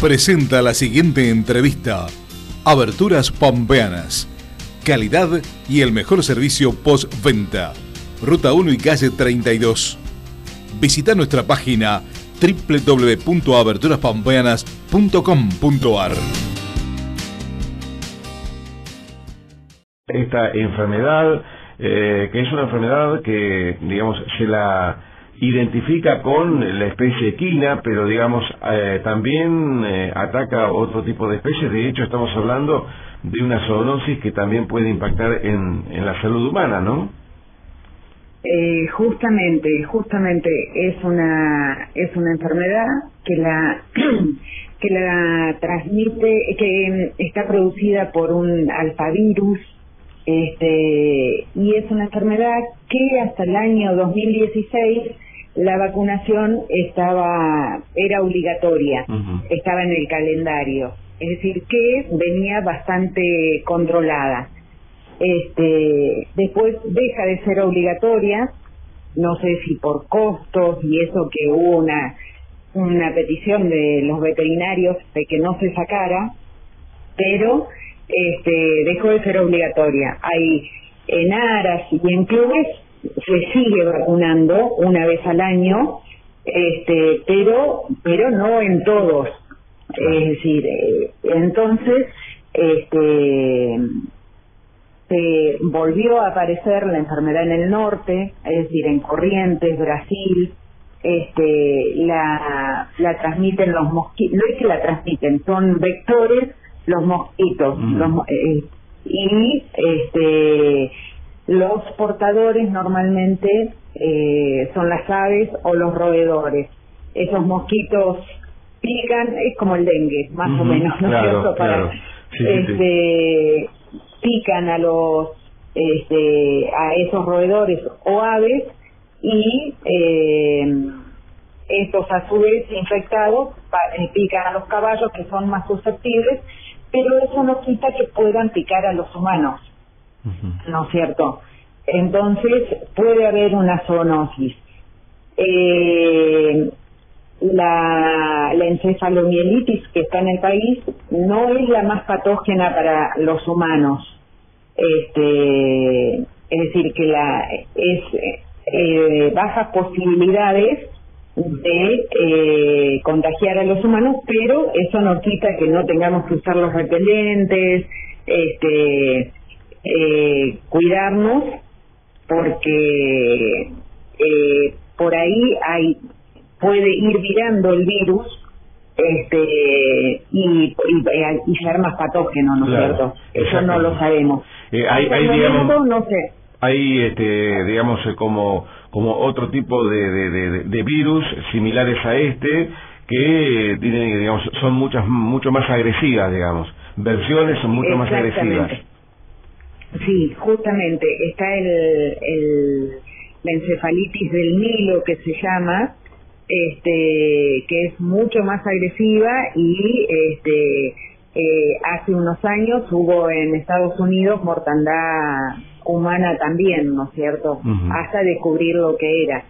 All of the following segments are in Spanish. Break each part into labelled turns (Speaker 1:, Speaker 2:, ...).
Speaker 1: presenta la siguiente entrevista. Aberturas Pampeanas. Calidad y el mejor servicio postventa. Ruta 1 y calle 32. Visita nuestra página www.aberturaspampeanas.com.ar.
Speaker 2: Esta enfermedad, eh, que es una enfermedad que, digamos, se la identifica con la especie equina, pero digamos eh, también eh, ataca otro tipo de especies. De hecho, estamos hablando de una zoonosis que también puede impactar en, en la salud humana, ¿no?
Speaker 3: Eh, justamente, justamente es una es una enfermedad que la que la transmite, que está producida por un alfavirus, este y es una enfermedad que hasta el año 2016 la vacunación estaba era obligatoria, estaba en el calendario, es decir que venía bastante controlada. Este, después deja de ser obligatoria, no sé si por costos y eso que hubo una una petición de los veterinarios de que no se sacara, pero este dejó de ser obligatoria. Hay en aras y en clubes se sigue vacunando una vez al año, este, pero, pero no en todos. Es decir, eh, entonces, este, se volvió a aparecer la enfermedad en el norte, es decir, en Corrientes, Brasil, este, la, la transmiten los mosquitos, no es que la transmiten, son vectores los mosquitos, los, eh, y este, los portadores normalmente eh, son las aves o los roedores. Esos mosquitos pican, es como el dengue, más o menos, ¿no es cierto? Para, este, pican a los este, a esos roedores o aves y eh, estos a su vez infectados eh, pican a los caballos que son más susceptibles, pero eso no quita que puedan picar a los humanos. ¿No es cierto? Entonces puede haber una zoonosis. Eh, la, la encefalomielitis que está en el país no es la más patógena para los humanos. Este, es decir, que la es eh, bajas posibilidades de eh, contagiar a los humanos, pero eso no quita que no tengamos que usar los repelentes, este, eh, cuidarnos porque eh, por ahí hay puede ir virando el virus este y, y, ser más patógeno, ¿no es cierto? Eso no lo sabemos.
Speaker 2: Eh, hay, hay digamos, no sé. Hay, este, digamos, eh, como, como otro tipo de, de, de, virus similares a este que tienen, digamos, son muchas, mucho más agresivas, digamos. Versiones son mucho más agresivas.
Speaker 3: Sí, justamente está el, el, la encefalitis del Nilo que se llama, este, que es mucho más agresiva y este, eh, hace unos años hubo en Estados Unidos mortandad humana también, ¿no es cierto? Hasta descubrir lo que era.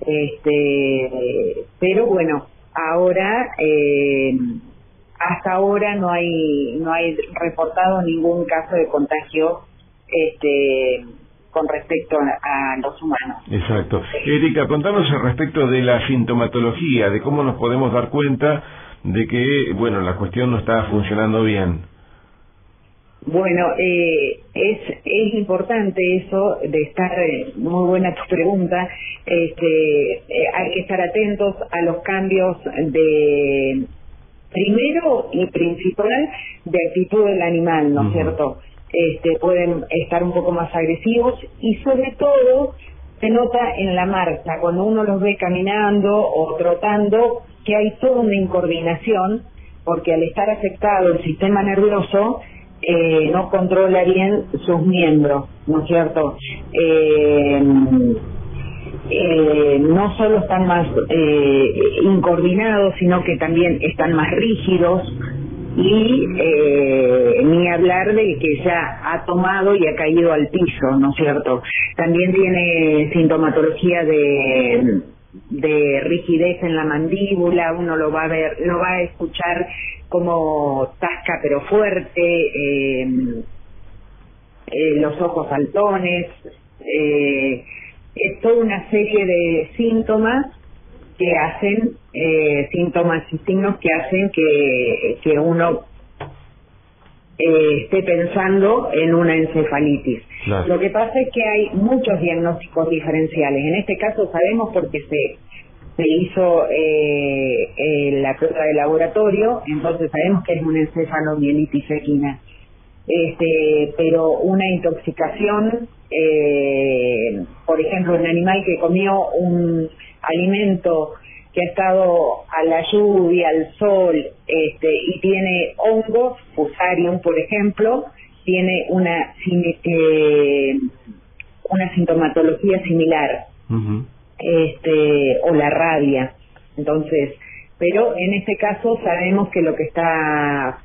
Speaker 3: Este, pero bueno, ahora eh, hasta ahora no hay no hay reportado ningún caso de contagio este con respecto a, los humanos.
Speaker 2: Exacto. Erika, contanos respecto de la sintomatología, de cómo nos podemos dar cuenta de que, bueno, la cuestión no está funcionando bien.
Speaker 3: Bueno, eh, es, es importante eso de estar, eh, muy buena tu pregunta, este, eh, hay que estar atentos a los cambios de, primero y principal, de actitud del animal, ¿no es cierto? este, pueden estar un poco más agresivos y sobre todo se nota en la marcha, cuando uno los ve caminando o trotando, que hay toda una incoordinación, porque al estar afectado el sistema nervioso, eh, no controla bien sus miembros, ¿no es cierto? Eh, eh, no solo están más eh, incoordinados, sino que también están más rígidos, y eh, ni hablar de que ya ha tomado y ha caído al piso, ¿no es cierto? También tiene sintomatología de, de rigidez en la mandíbula, uno lo va a ver, lo va a escuchar como tasca pero fuerte, eh, eh, los ojos saltones, eh, es toda una serie de síntomas que hacen, eh, síntomas y signos que hacen que, que uno eh, esté pensando en una encefalitis. Lo que pasa es que hay muchos diagnósticos diferenciales. En este caso sabemos porque se, se hizo eh, eh, la prueba de laboratorio, entonces sabemos que es una encefalomielitis equina. Este, pero una intoxicación, eh, por ejemplo, un animal que comió un alimento que ha estado a la lluvia, al sol, este, y tiene hongos, fusarium, por ejemplo, tiene una eh, una sintomatología similar, este, o la rabia. Entonces, pero en este caso sabemos que lo que está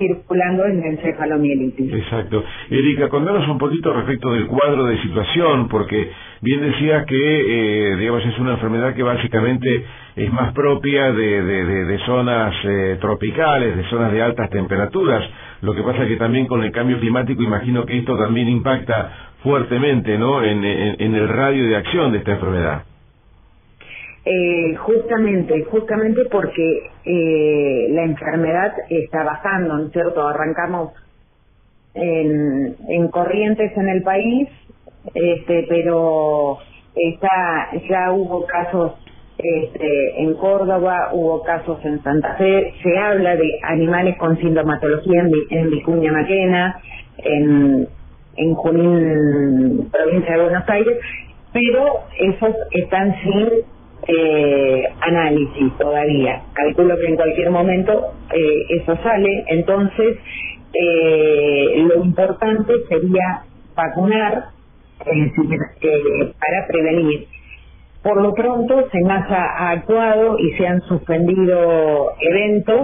Speaker 3: circulando en encefalomielitis.
Speaker 2: Exacto. Erika, contanos un poquito respecto del cuadro de situación, porque bien decías que, eh, digamos, es una enfermedad que básicamente es más propia de, de, zonas eh, tropicales, de zonas de altas temperaturas. Lo que pasa es que también con el cambio climático imagino que esto también impacta fuertemente, ¿no?, en el radio de acción de esta enfermedad.
Speaker 3: Eh, justamente, justamente porque eh, la enfermedad está bajando, ¿no es cierto? Arrancamos en, en corrientes en el país, este, pero está, ya hubo casos este, en Córdoba, hubo casos en Santa Fe, se habla de animales con sintomatología en, en Vicuña Maquena, en, en Junín, provincia de Buenos Aires, pero esos están sin eh, análisis todavía. Calculo que en cualquier momento eh, eso sale. Entonces, eh, lo importante sería vacunar eh, para prevenir. Por lo pronto, SENASA ha actuado y se han suspendido eventos,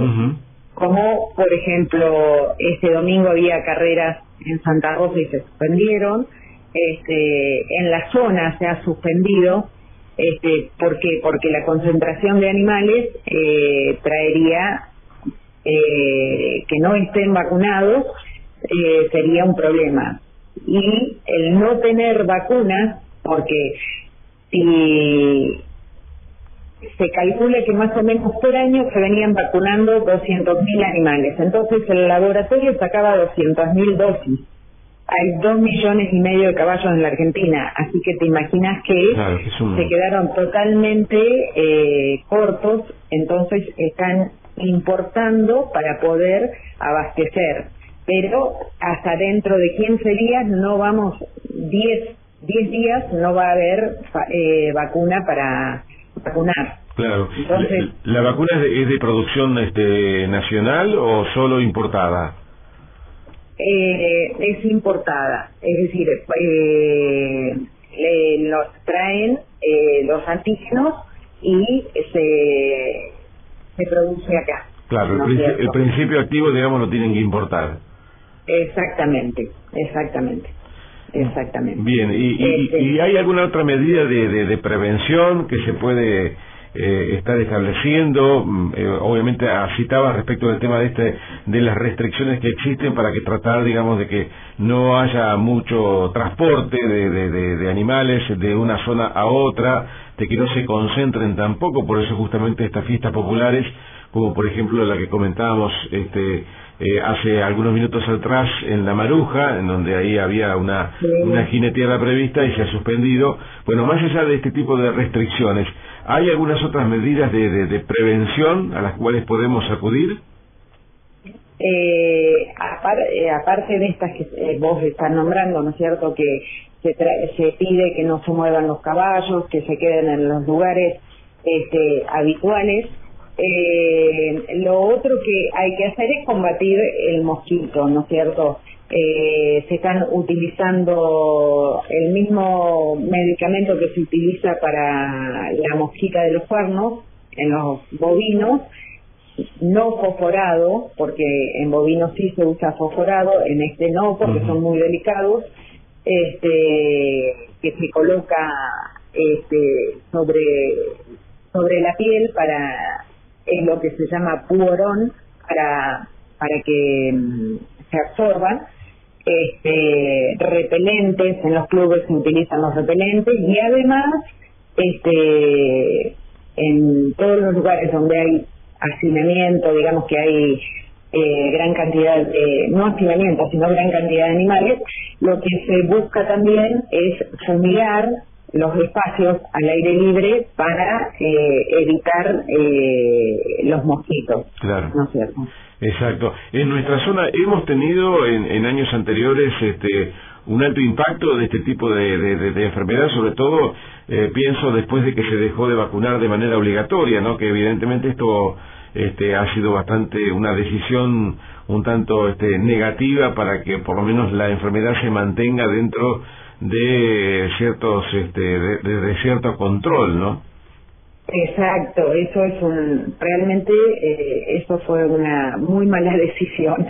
Speaker 3: como por ejemplo, este domingo había carreras en Santa Rosa y se suspendieron. Este, en la zona se ha suspendido este, ¿Por Porque la concentración de animales eh, traería eh, que no estén vacunados, eh, sería un problema. Y el no tener vacunas, porque si se calcula que más o menos por año se venían vacunando 200.000 animales, entonces el laboratorio sacaba 200.000 dosis hay dos millones y medio de caballos en la Argentina, así que te imaginas que, se quedaron totalmente eh, cortos, entonces están importando para poder abastecer, pero hasta dentro de 15 días no vamos, 10, 10 días no va a haber eh, vacuna para vacunar.
Speaker 2: Claro. Entonces, ¿La, vacuna es de, es de producción este, nacional o solo importada?
Speaker 3: Eh, es importada, es decir, eh, nos traen eh, los antígenos y se, se produce acá.
Speaker 2: Claro, el, principio activo, digamos, lo tienen que importar.
Speaker 3: Exactamente, exactamente. Exactamente.
Speaker 2: Bien, ¿y, y, este hay alguna otra medida de, de prevención que se puede eh, estar estableciendo. Mm, eh, obviamente citaba respecto del tema de este de las restricciones que existen para que tratar, digamos, de que no haya mucho transporte de, de, animales de una zona a otra, de que no se concentren tampoco, por eso justamente estas fiestas populares, como por ejemplo la que comentábamos este eh, hace algunos minutos atrás en La Maruja, en donde ahí había una, una jineteada prevista y se ha suspendido. Bueno, más allá de este tipo de restricciones, ¿hay algunas otras medidas de, de, prevención a las cuales podemos acudir?
Speaker 3: Eh, eh aparte de estas que eh, vos estás nombrando, ¿no es cierto? Que se, se pide que no se muevan los caballos, que se queden en los lugares este, habituales. Eh, lo otro que hay que hacer es combatir el mosquito, ¿no es cierto? Eh, se están utilizando el mismo medicamento que se utiliza para la mosquita de los cuernos en los bovinos, no fosforado, porque en bovinos sí se usa fosforado, en este no, porque son muy delicados, este, que se coloca este, sobre sobre la piel para es lo que se llama puorón para para que mm, se absorban este, repelentes en los clubes se utilizan los repelentes y además este en todos los lugares donde hay hacinamiento digamos que hay eh, gran cantidad de, no hacinamiento, sino gran cantidad de animales, lo que se busca también es fumigar los espacios al aire libre para eh, evitar eh, los mosquitos.
Speaker 2: Claro.
Speaker 3: ¿No es cierto?
Speaker 2: Exacto. En nuestra zona hemos tenido en, en años anteriores este un alto impacto de este tipo de, de, de, enfermedad, sobre todo eh, pienso después de que se dejó de vacunar de manera obligatoria, ¿no? Que evidentemente esto este, ha sido bastante una decisión un tanto este, negativa para que por lo menos la enfermedad se mantenga dentro de ciertos este, de, de cierto control, ¿no?
Speaker 3: Exacto, eso es un, realmente eh, eso fue una muy mala decisión,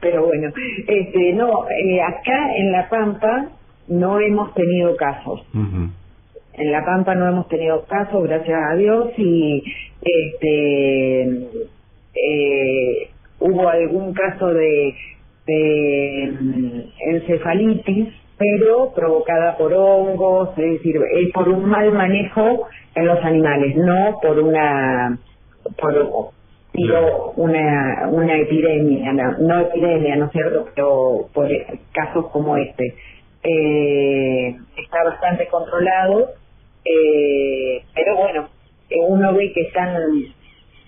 Speaker 3: pero bueno, este, no, eh, acá en La Pampa no hemos tenido casos. En La Pampa no hemos tenido casos, gracias a Dios, y este, eh, hubo algún caso de, de mm, encefalitis, pero provocada por hongos, es decir, es por un mal manejo en los animales, no por una por digo, una una epidemia, no, epidemia, ¿no es cierto? Pero por casos como este. Eh, está bastante controlado, eh, pero bueno, uno ve que están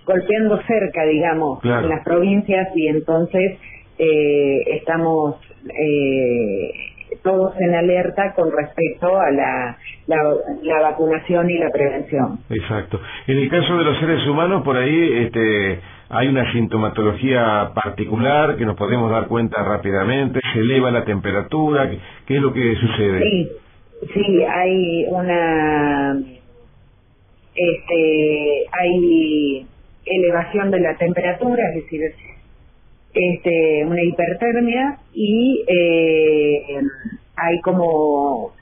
Speaker 3: golpeando cerca, digamos, en las provincias y entonces eh, estamos eh, todos en alerta con respecto a la, la, vacunación y la prevención.
Speaker 2: Exacto. En el caso de los seres humanos, por ahí este, hay una sintomatología particular que nos podemos dar cuenta rápidamente, se eleva la temperatura, ¿qué es lo que sucede?
Speaker 3: Sí, sí, hay una, este, hay elevación de la temperatura, es decir, este, una hipertermia y eh, hay como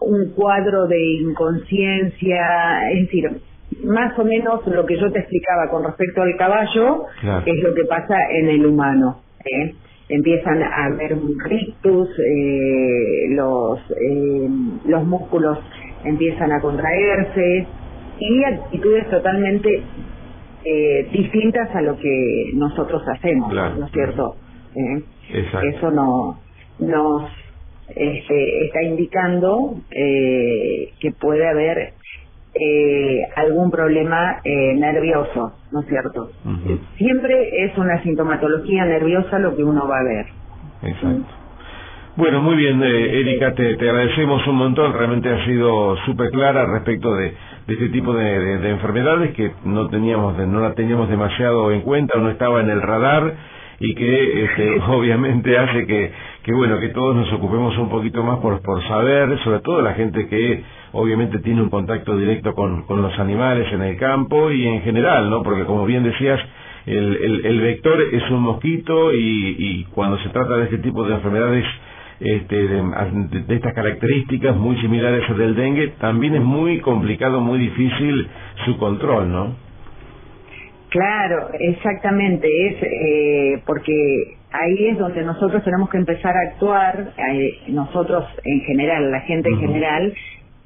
Speaker 3: un cuadro de inconsciencia, es decir, más o menos lo que yo te explicaba con respecto al caballo es lo que pasa en el humano. ¿eh? Empiezan a haber un rictus, eh, los, eh, los músculos empiezan a contraerse y actitudes totalmente eh, distintas a lo que nosotros hacemos, ¿no es cierto? ¿Eh? Eso no nos este, está indicando eh, que puede haber eh, algún problema eh, nervioso, ¿no es cierto? Siempre es una sintomatología nerviosa lo que uno va a ver.
Speaker 2: Exacto. Bueno, muy bien, eh, Erika, te, te, agradecemos un montón. Realmente ha sido súper clara respecto de, de este tipo de, de, enfermedades que no teníamos no la teníamos demasiado en cuenta o no estaba en el radar y que este, obviamente hace que, que bueno que todos nos ocupemos un poquito más por, por saber sobre todo la gente que obviamente tiene un contacto directo con, con los animales en el campo y en general no porque como bien decías el, el, el vector es un mosquito y, y cuando se trata de este tipo de enfermedades este, de, de, estas características muy similares al del dengue, también es muy complicado, muy difícil su control, ¿no?
Speaker 3: Claro, exactamente, es eh, porque ahí es donde nosotros tenemos que empezar a actuar, eh, nosotros en general, la gente en general,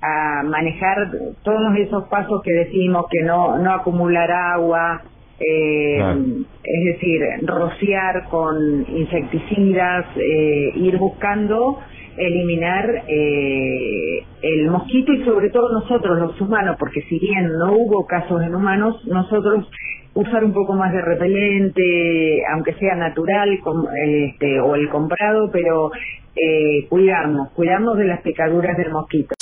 Speaker 3: a manejar todos esos pasos que decimos, que no, no acumular agua, eh, es decir, rociar con insecticidas, eh, ir buscando eliminar eh, el mosquito y sobre todo nosotros los humanos, porque si bien no hubo casos en humanos, nosotros usar un poco más de repelente, aunque sea natural este, o el comprado, pero eh, cuidarnos, cuidarnos de las picaduras del mosquito.